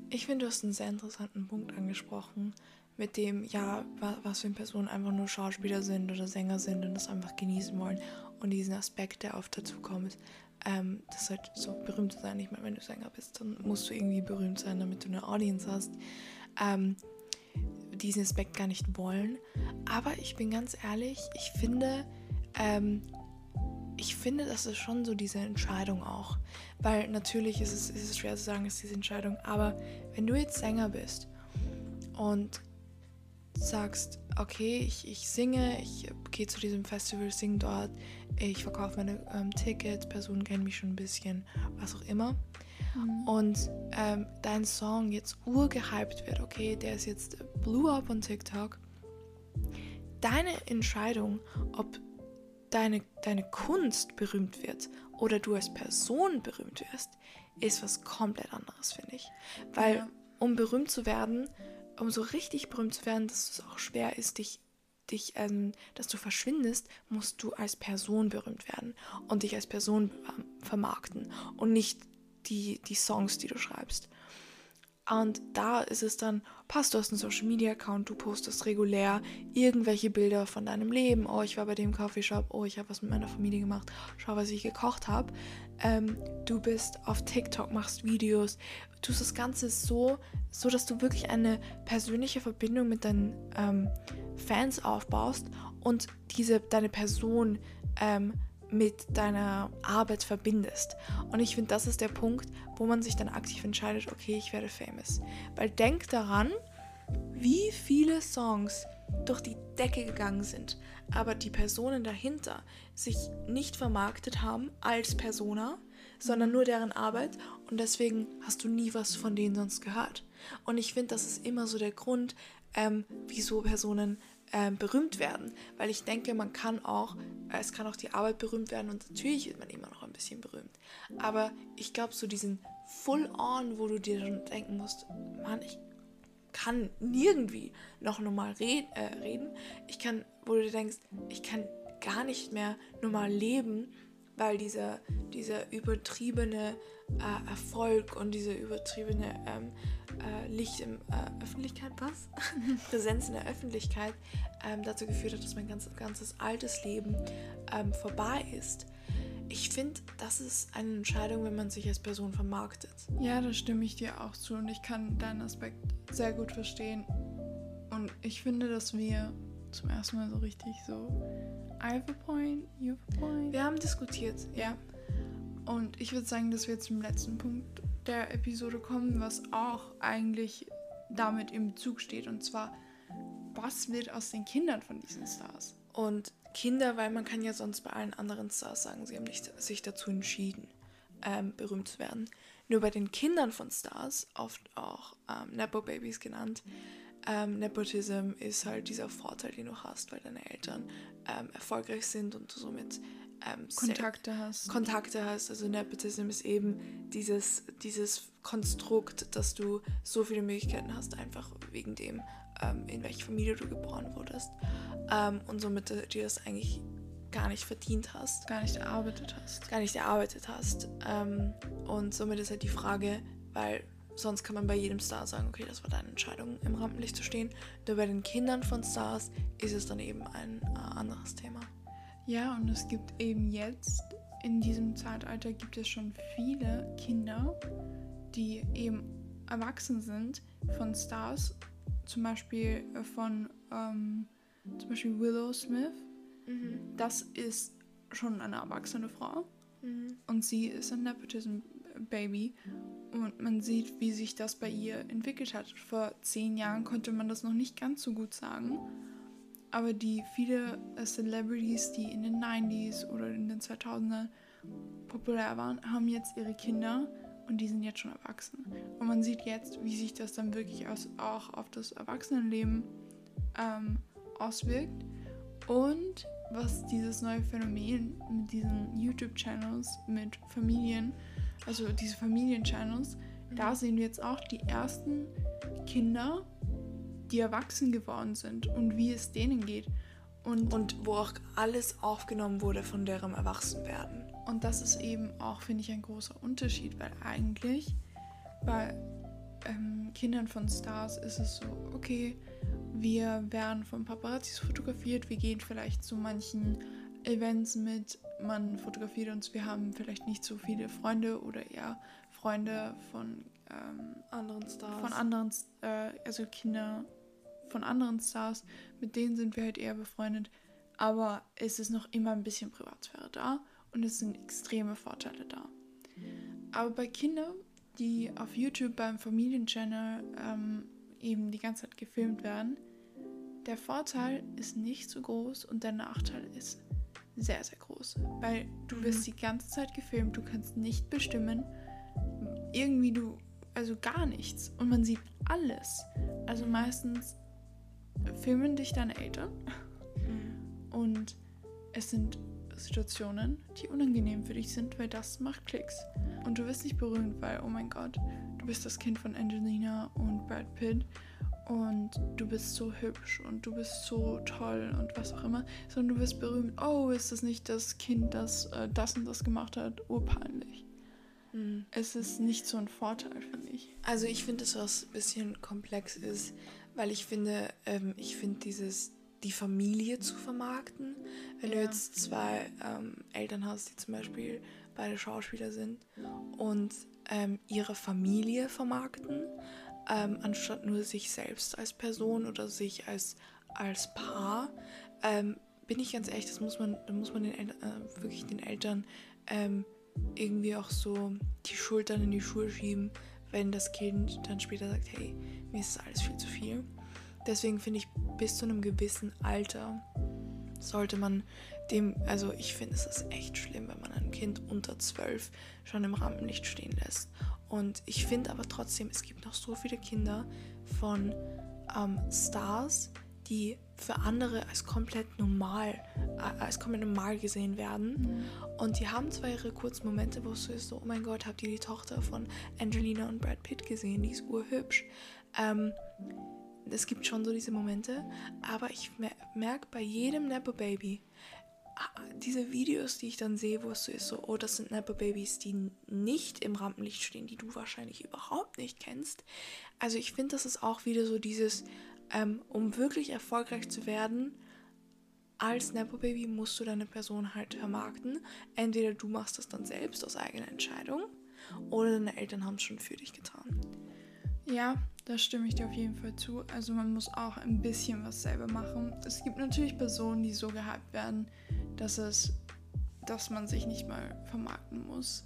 A: Ich finde, du hast einen sehr interessanten Punkt angesprochen, mit dem, ja, wa- was für Personen einfach nur Schauspieler sind oder Sänger sind und das einfach genießen wollen. Und diesen Aspekt, der oft dazu kommt, ähm, das halt so berühmt sein. Ich meine, wenn du Sänger bist, dann musst du irgendwie berühmt sein, damit du eine Audience hast. Ähm, diesen Aspekt gar nicht wollen. Aber ich bin ganz ehrlich, ich finde, ähm, ich finde, das ist schon so diese Entscheidung auch. Weil natürlich ist es, ist es schwer zu sagen, ist diese Entscheidung. Aber wenn du jetzt Sänger bist und sagst, okay, ich, ich singe, ich gehe zu diesem Festival, singe dort, ich verkaufe meine ähm, Tickets, Personen kennen mich schon ein bisschen, was auch immer. Und ähm, dein Song jetzt urgehypt wird, okay, der ist jetzt blew up on TikTok. Deine Entscheidung, ob deine, deine Kunst berühmt wird oder du als Person berühmt wirst, ist was komplett anderes, finde ich. Weil
B: Ja.
A: um berühmt zu werden, um so richtig berühmt zu werden, dass es auch schwer ist, dich, dich ähm, dass du verschwindest, musst du als Person berühmt werden und dich als Person ähm, vermarkten und nicht die, die Songs, die du schreibst. Und da ist es dann, passt, du hast einen Social Media Account, du postest regulär irgendwelche Bilder von deinem Leben. Oh, ich war bei dem Coffeeshop, oh, ich habe was mit meiner Familie gemacht, schau, was ich gekocht habe. Ähm, du bist auf TikTok, machst Videos, tust das Ganze so, so dass du wirklich eine persönliche Verbindung mit deinen ähm, Fans aufbaust und diese, deine Person ähm, mit deiner Arbeit verbindest. Und ich finde, das ist der Punkt, wo man sich dann aktiv entscheidet, okay, ich werde famous. Weil denk daran, wie viele Songs durch die Decke gegangen sind, aber die Personen dahinter sich nicht vermarktet haben als Persona, sondern nur deren Arbeit und deswegen hast du nie was von denen sonst gehört. Und ich finde, das ist immer so der Grund, ähm, wieso Personen ähm, berühmt werden. Weil ich denke, man kann auch, äh, es kann auch die Arbeit berühmt werden und natürlich wird man immer noch ein bisschen berühmt. Aber ich glaube, so diesen Full-On, wo du dir dann denken musst, Mann, ich kann nirgendwie noch normal red, äh, reden. Ich kann, wo du dir denkst, ich kann gar nicht mehr normal leben, weil dieser, dieser übertriebene äh, Erfolg und diese übertriebene ähm, äh, Licht in äh, Öffentlichkeit, was? Präsenz in der Öffentlichkeit ähm, dazu geführt hat, dass mein ganz, ganzes altes Leben ähm, vorbei ist. Ich finde, das ist eine Entscheidung, wenn man sich als Person vermarktet.
B: Ja, da stimme ich dir auch zu und ich kann deinen Aspekt sehr gut verstehen. Und ich finde, dass wir zum ersten Mal so richtig so I have a point, you have a point.
A: Wir haben diskutiert, ja.
B: Und ich würde sagen, dass wir zum letzten Punkt der Episode kommen, was auch eigentlich damit im Bezug steht. Und zwar, was wird aus den Kindern von diesen Stars?
A: Und Kinder, weil man kann ja sonst bei allen anderen Stars sagen, sie haben nicht sich dazu entschieden, ähm, berühmt zu werden. Nur bei den Kindern von Stars, oft auch ähm, Nepo-Babys genannt, ähm, Nepotism ist halt dieser Vorteil, den du hast, weil deine Eltern ähm, erfolgreich sind und du somit ähm,
B: Kontakte hast.
A: Kontakte hast. Also Nepotism ist eben dieses, dieses Konstrukt, dass du so viele Möglichkeiten hast, einfach wegen dem, ähm, in welche Familie du geboren wurdest. Ähm, und somit äh, dir das eigentlich gar nicht verdient hast.
B: Gar nicht erarbeitet hast.
A: Gar nicht erarbeitet hast. Ähm, und somit ist halt die Frage, weil sonst kann man bei jedem Star sagen, okay, das war deine Entscheidung, im Rampenlicht zu stehen. Nur bei den Kindern von Stars ist es dann eben ein äh, anderes Thema.
B: Ja, und es gibt eben jetzt, in diesem Zeitalter gibt es schon viele Kinder, die eben erwachsen sind von Stars, zum Beispiel äh, von ähm, zum Beispiel Willow Smith. Mhm. Das ist schon eine erwachsene Frau mhm. und sie ist ein Nepotism-Baby und man sieht, wie sich das bei ihr entwickelt hat. Vor zehn Jahren konnte man das noch nicht ganz so gut sagen aber die viele äh, Celebrities, die in den 90s oder in den 2000ern populär waren, haben jetzt ihre Kinder und die sind jetzt schon erwachsen. Und man sieht jetzt, wie sich das dann wirklich auch auf das Erwachsenenleben ähm, auswirkt und was dieses neue Phänomen mit diesen YouTube-Channels, mit Familien, also diese Familien-Channels, mhm. da sehen wir jetzt auch die ersten Kinder die erwachsen geworden sind und wie es denen geht.
A: Und, und wo auch alles aufgenommen wurde von deren Erwachsenwerden.
B: Und das ist eben auch, finde ich, ein großer Unterschied, weil eigentlich bei ähm, Kindern von Stars ist es so, okay, wir werden von Paparazzis fotografiert, wir gehen vielleicht zu manchen Events mit, man fotografiert uns, wir haben vielleicht nicht so viele Freunde oder eher Freunde von ähm, anderen Stars. Von anderen, äh, also Kinder von anderen Stars, mit denen sind wir halt eher befreundet. Aber es ist noch immer ein bisschen Privatsphäre da und es sind extreme Vorteile da. Aber bei Kindern, die auf YouTube beim Familienchannel ähm, eben die ganze Zeit gefilmt werden, der Vorteil ist nicht so groß und der Nachteil ist sehr, sehr groß. Weil du wirst mhm. die ganze Zeit gefilmt, du kannst nicht bestimmen, irgendwie du, also gar nichts. Und man sieht alles. Also meistens filmen dich deine Eltern mhm. und es sind Situationen, die unangenehm für dich sind, weil das macht Klicks. Und du wirst nicht berühmt, weil, oh mein Gott, du bist das Kind von Angelina und Brad Pitt und du bist so hübsch und du bist so toll und was auch immer, sondern du wirst berühmt. Oh, ist das nicht das Kind, das äh, das und das gemacht hat? Urpeinlich. Mhm. Es ist nicht so ein Vorteil, finde ich.
A: Also ich finde, dass das ein bisschen komplex ist, weil ich finde, ähm, ich finde dieses die Familie zu vermarkten. Wenn ja. du jetzt zwei ähm, Eltern hast, die zum Beispiel beide Schauspieler sind und ähm, ihre Familie vermarkten, ähm, anstatt nur sich selbst als Person oder sich als, als Paar, ähm, bin ich ganz ehrlich, das muss man, da muss man den El äh, wirklich den Eltern ähm, irgendwie auch so die Schultern in die Schuhe schieben, wenn das Kind dann später sagt, hey, mir ist das alles viel zu viel. Deswegen finde ich, bis zu einem gewissen Alter sollte man dem, also ich finde es ist echt schlimm, wenn man ein Kind unter zwölf schon im Rampenlicht stehen lässt. Und ich finde aber trotzdem, es gibt noch so viele Kinder von ähm, Stars, die für andere als komplett normal, äh, als komplett normal gesehen werden. Und die haben zwar ihre kurzen Momente, wo es so ist, so, oh mein Gott, habt ihr die Tochter von Angelina und Brad Pitt gesehen? Die ist urhübsch. Ähm, es gibt schon so diese Momente, aber ich merke bei jedem Nepo Baby, diese Videos, die ich dann sehe, wo es so ist, so, oh, das sind Nepo-Babys, die nicht im Rampenlicht stehen, die du wahrscheinlich überhaupt nicht kennst. Also ich finde, das ist auch wieder so dieses, ähm, um wirklich erfolgreich zu werden, als Nepo-Baby musst du deine Person halt vermarkten. Entweder du machst das dann selbst aus eigener Entscheidung oder deine Eltern haben es schon für dich getan.
B: Ja, da stimme ich dir auf jeden Fall zu. Also man muss auch ein bisschen was selber machen. Es gibt natürlich Personen, die so gehypt werden, dass es, dass man sich nicht mal vermarkten muss.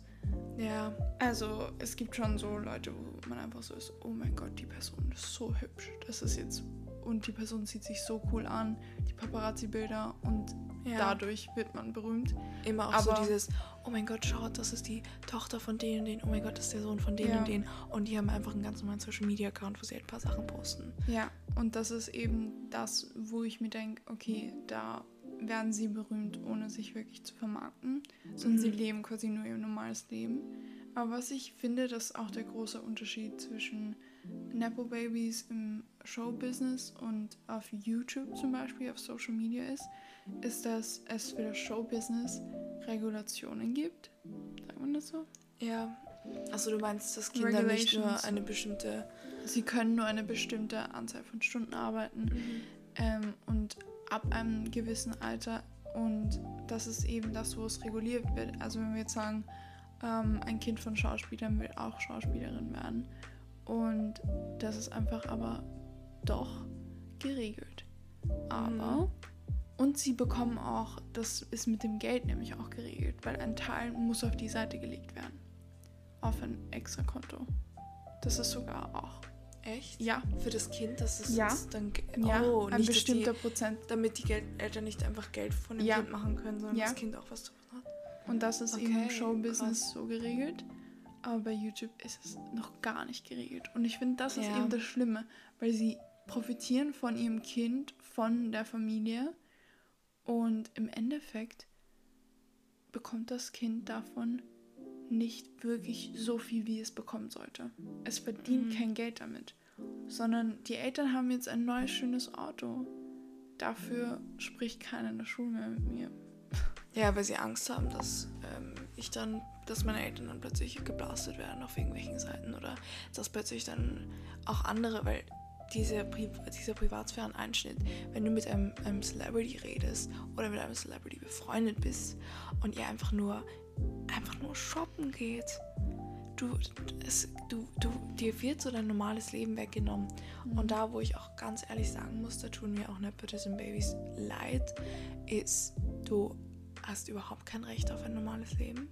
B: Ja. Also es gibt schon so Leute, wo man einfach so ist, oh mein Gott, die Person ist so hübsch. Das ist jetzt und die Person sieht sich so cool an, die Paparazzi-Bilder und ja. dadurch wird man berühmt.
A: Immer auch Aber so dieses, oh mein Gott, schaut, das ist die Tochter von denen und denen, oh mein Gott, das ist der Sohn von denen ja. und denen. Und die haben einfach einen ganz normalen Social-Media-Account, wo sie halt ein paar Sachen posten.
B: Ja, und das ist eben das, wo ich mir denke, okay, da werden sie berühmt, ohne sich wirklich zu vermarkten, sondern mhm. sie leben quasi nur ihr normales Leben. Aber was ich finde, dass auch der große Unterschied zwischen Nepo-Babys im Showbusiness und auf YouTube zum Beispiel, auf Social Media ist, ist, dass es für das Showbusiness Regulationen gibt. Sagt man das so?
A: Ja. Also du meinst, dass Kinder nicht nur eine bestimmte...
B: Sie können nur eine bestimmte Anzahl von Stunden arbeiten. Mhm. Ähm, und ab einem gewissen Alter und das ist eben das, wo es reguliert wird. Also wenn wir jetzt sagen, ähm, ein Kind von Schauspielern will auch Schauspielerin werden und das ist einfach aber doch geregelt. Aber mhm. und sie bekommen auch, das ist mit dem Geld nämlich auch geregelt, weil ein Teil muss auf die Seite gelegt werden. Auf ein extra Konto. Das ist sogar auch
A: Echt?
B: Ja.
A: Für das Kind, das ist
B: ja.
A: dann
B: ja, oh, ein nicht, bestimmter die, Prozent.
A: Damit die Geld Eltern nicht einfach Geld von dem ja. Kind machen können, sondern ja. das Kind auch was davon hat.
B: Und das ist okay, im Showbusiness krass. so geregelt. Aber bei YouTube ist es noch gar nicht geregelt. Und ich finde, das ist ja. eben das Schlimme, weil sie profitieren von ihrem Kind, von der Familie. Und im Endeffekt bekommt das Kind davon nicht wirklich so viel, wie es bekommen sollte. Es verdient mhm. kein Geld damit, sondern die Eltern haben jetzt ein neues schönes Auto. Dafür spricht keiner in der Schule mehr mit mir.
A: Ja, weil sie Angst haben, dass ähm, ich dann, dass meine Eltern dann plötzlich geblastet werden auf irgendwelchen Seiten oder dass plötzlich dann auch andere, weil diese Pri dieser Privatsphären-Einschnitt, wenn du mit einem, einem Celebrity redest oder mit einem Celebrity befreundet bist und ihr einfach nur einfach nur shoppen geht. Du, es, du, du, dir wird so dein normales Leben weggenommen. Mhm. Und da, wo ich auch ganz ehrlich sagen muss, da tun mir auch Nepotism Babys leid, ist, du hast überhaupt kein Recht auf ein normales Leben.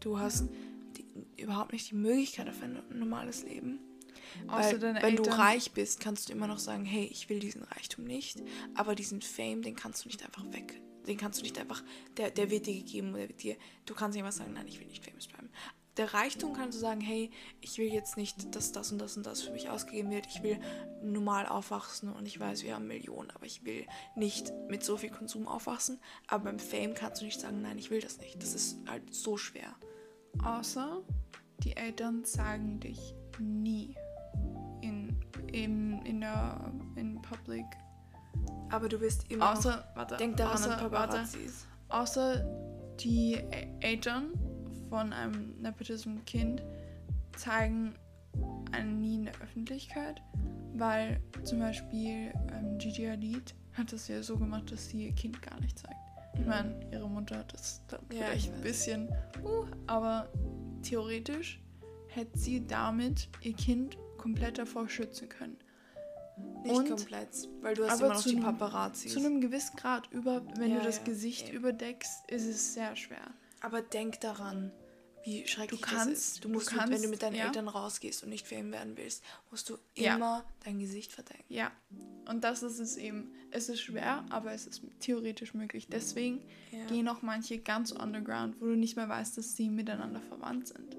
A: Du hast die, überhaupt nicht die Möglichkeit auf ein normales Leben. Weil, wenn Eltern. du reich bist, kannst du immer noch sagen, hey, ich will diesen Reichtum nicht, aber diesen Fame, den kannst du nicht einfach weg den kannst du nicht einfach, der, der wird dir gegeben oder wird dir, du kannst nicht einfach sagen, nein, ich will nicht famous bleiben. Der Reichtum kannst du sagen, hey, ich will jetzt nicht, dass das und das und das für mich ausgegeben wird. Ich will normal aufwachsen und ich weiß, wir haben Millionen, aber ich will nicht mit so viel Konsum aufwachsen. Aber beim Fame kannst du nicht sagen, nein, ich will das nicht. Das ist halt so schwer.
B: Außer die Eltern sagen dich nie in, in, in der in Public.
A: Aber du bist immer
B: Außer, warte,
A: denk daran
B: außer,
A: an
B: warte,
A: Paparazzis.
B: außer die Eltern von einem Nepotism-Kind zeigen einen nie in der Öffentlichkeit, weil zum Beispiel ähm, Gigi Hadid hat das ja so gemacht, dass sie ihr Kind gar nicht zeigt. Ich meine, ihre Mutter hat das dann
A: Mhm. Ja,
B: vielleicht
A: ich
B: ein bisschen, uh, aber theoretisch hätte sie damit ihr Kind komplett davor schützen können.
A: Nicht
B: Und-
A: komplett, weil du hast
B: aber
A: immer noch
B: zu
A: die Paparazzis.
B: Zu einem gewissen Grad über, wenn
A: Ja,
B: du das
A: ja,
B: Gesicht überdeckst, ist es sehr schwer.
A: Aber denk daran, wie schrecklich
B: Du kannst-
A: das ist. Du
B: du
A: musst, wenn
B: kannst,
A: du mit deinen
B: ja.
A: Eltern rausgehst und nicht Fame werden willst, musst du
B: Ja.
A: immer dein Gesicht verdecken.
B: Ja, und das ist es eben. Es ist schwer, aber es ist theoretisch möglich. Deswegen
A: Ja.
B: gehen auch manche ganz underground, wo du nicht mehr weißt, dass sie miteinander verwandt sind.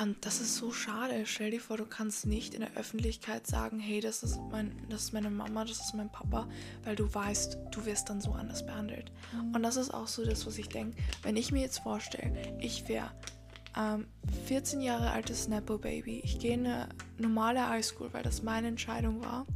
A: Und das ist so schade. Stell dir vor, du kannst nicht in der Öffentlichkeit sagen, hey, das ist, mein, das ist meine Mama, das ist mein Papa, weil du weißt, du wirst dann so anders behandelt. Und das ist auch so das, was ich denke. Wenn ich mir jetzt vorstelle, ich wäre ähm, 14 Jahre altes Nepo-Baby, ich gehe in eine normale Highschool, weil das meine Entscheidung war.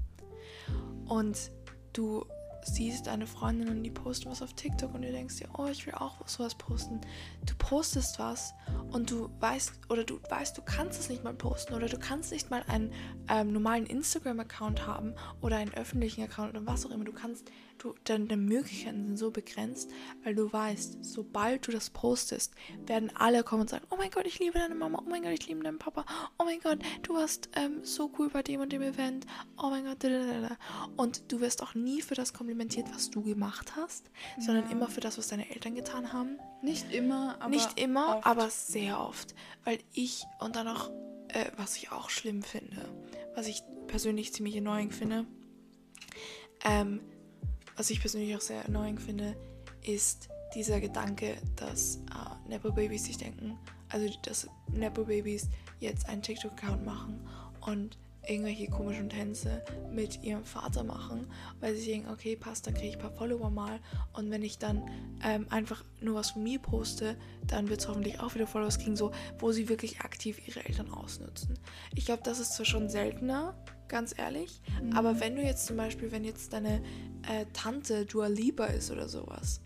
A: Und du siehst deine Freundinnen, die posten was auf TikTok und du denkst dir, oh, ich will auch sowas posten. Du postest was und du weißt, oder du weißt, du kannst es nicht mal posten oder du kannst nicht mal einen ähm, normalen Instagram-Account haben oder einen öffentlichen Account oder was auch immer. Du kannst, du, deine, Möglichkeiten sind so begrenzt, weil du weißt, sobald du das postest, werden alle kommen und sagen, oh mein Gott, ich liebe deine Mama, oh mein Gott, ich liebe deinen Papa, oh mein Gott, du warst ähm, so cool bei dem und dem Event, oh mein Gott, da, da, da, da. und du wirst auch nie für das komplimentiert, was du gemacht hast, sondern
B: Ja.
A: immer für das, was deine Eltern getan haben.
B: Nicht immer, aber.
A: Nicht immer,
B: oft.
A: aber sehr oft. Weil ich und dann auch, äh, was ich auch schlimm finde, was ich persönlich ziemlich annoying finde, ähm, was ich persönlich auch sehr annoying finde, ist dieser Gedanke, dass äh, Nepo-Babys sich denken, also dass Nepo-Babys jetzt einen TikTok-Account machen und irgendwelche komischen Tänze mit ihrem Vater machen, weil sie denken, okay, passt, dann kriege ich ein paar Follower mal und wenn ich dann ähm, einfach nur was von mir poste, dann wird es hoffentlich auch wieder Followers kriegen, so, wo sie wirklich aktiv ihre Eltern ausnutzen. Ich glaube, das ist zwar schon seltener, ganz ehrlich, aber wenn du jetzt zum Beispiel, wenn jetzt deine äh, Tante Dua Lipa ist oder sowas,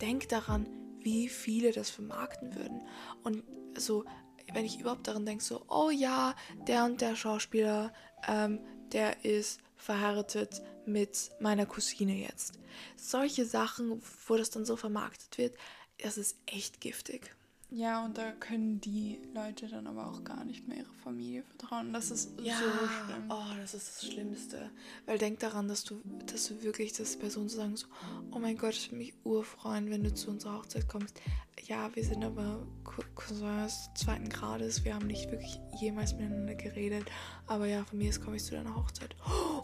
A: denk daran, wie viele das vermarkten würden. Und so, wenn ich überhaupt daran denke, so, oh ja, der und der Schauspieler, ähm, der ist verheiratet mit meiner Cousine jetzt. Solche Sachen, wo das dann so vermarktet wird, das ist echt giftig.
B: Ja, und da können die Leute dann aber auch gar nicht mehr ihrer Familie vertrauen. Das ist so schlimm.
A: Oh, das ist das Schlimmste. Weil denk daran, dass du, dass du wirklich, dass Personen so sagen so, oh mein Gott, ich würde mich urfreuen, wenn du zu unserer Hochzeit kommst. Ja, wir sind aber Cou- Cousins zweiten Grades, wir haben nicht wirklich jemals miteinander geredet. Aber ja, von mir aus komme ich zu deiner Hochzeit.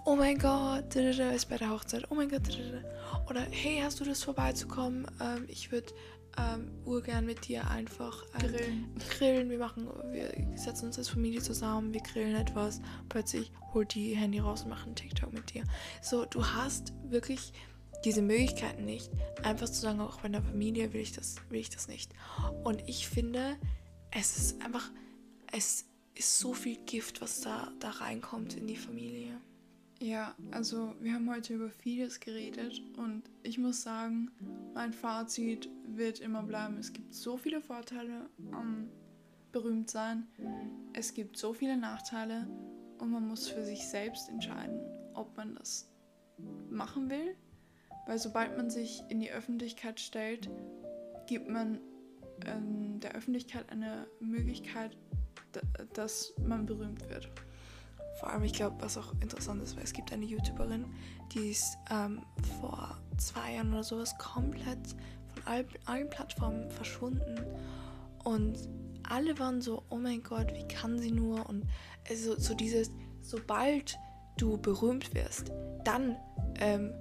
A: Oh mein Gott, ist bei der Hochzeit. Oh mein Gott. Oder hey, hast du das vorbeizukommen? Ähm, ich würde ähm, urgern mit dir einfach ähm,
B: Grillen.
A: grillen, wir machen, wir setzen uns als Familie zusammen, wir grillen etwas. Plötzlich holt die Handy raus und macht einen TikTok mit dir. So, du hast wirklich diese Möglichkeiten nicht, einfach zu sagen, auch bei einer Familie will ich das, will ich das nicht. Und ich finde, es ist einfach, es ist so viel Gift, was da, da reinkommt in die Familie.
B: Ja, also wir haben heute über vieles geredet und ich muss sagen, mein Fazit wird immer bleiben. Es gibt so viele Vorteile am berühmt sein. Es gibt so viele Nachteile und man muss für sich selbst entscheiden, ob man das machen will. Weil sobald man sich in die Öffentlichkeit stellt, gibt man ähm, der Öffentlichkeit eine Möglichkeit, dass man berühmt wird.
A: Vor allem, ich glaube, was auch interessant ist, weil es gibt eine YouTuberin, die ist ähm, vor zwei Jahren oder sowas komplett von all, allen Plattformen verschwunden. Und alle waren so, oh mein Gott, wie kann sie nur? Und also so dieses, sobald du berühmt wirst, dann ähm,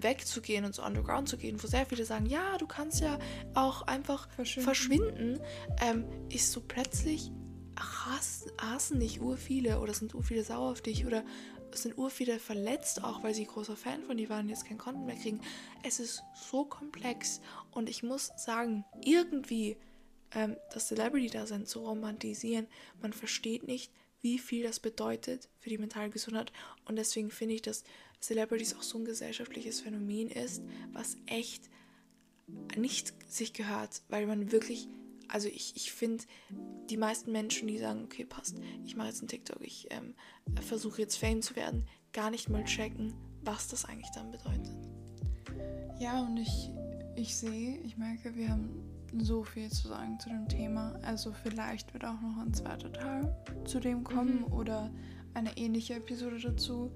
A: wegzugehen und so underground zu gehen, wo sehr viele sagen, ja, du kannst ja auch einfach
B: Verschwinden.
A: verschwinden, ähm, ist so plötzlich hassen, hassen dich ur viele oder sind ur viele sauer auf dich oder sind ur viele verletzt, auch weil sie großer Fan von dir waren und jetzt kein Content mehr kriegen. Es ist so komplex und ich muss sagen, irgendwie ähm, das Celebrity-Dasein zu romantisieren, man versteht nicht, wie viel das bedeutet für die mentale Gesundheit. Und deswegen finde ich, dass Celebrities auch so ein gesellschaftliches Phänomen ist, was echt nicht sich gehört, weil man wirklich, also ich, ich finde, die meisten Menschen, die sagen, okay, passt, ich mache jetzt einen TikTok, ich ähm, versuche jetzt Fame zu werden, gar nicht mal checken, was das eigentlich dann bedeutet.
B: Ja, und ich, ich sehe, ich merke, wir haben so viel zu sagen zu dem Thema. Also vielleicht wird auch noch ein zweiter Teil zu dem kommen mhm. oder eine ähnliche Episode dazu.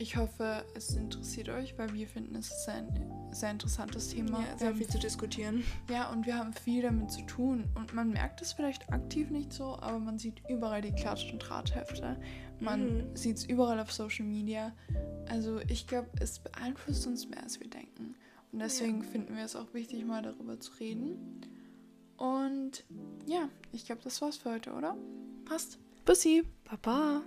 B: Ich hoffe, es interessiert euch, weil wir finden, es ist ein sehr interessantes Thema.
A: Ja, sehr viel zu diskutieren.
B: Ja, und wir haben viel damit zu tun. Und man merkt es vielleicht aktiv nicht so, aber man sieht überall die Klatsch- und Drahthefte. Man mhm. sieht es überall auf Social Media. Also ich glaube, es beeinflusst uns mehr, als wir denken. Und deswegen ja. finden wir es auch wichtig, mal darüber zu reden. Und ja, ich glaube, das war's für heute, oder?
A: Passt.
B: Bussi.
A: Baba.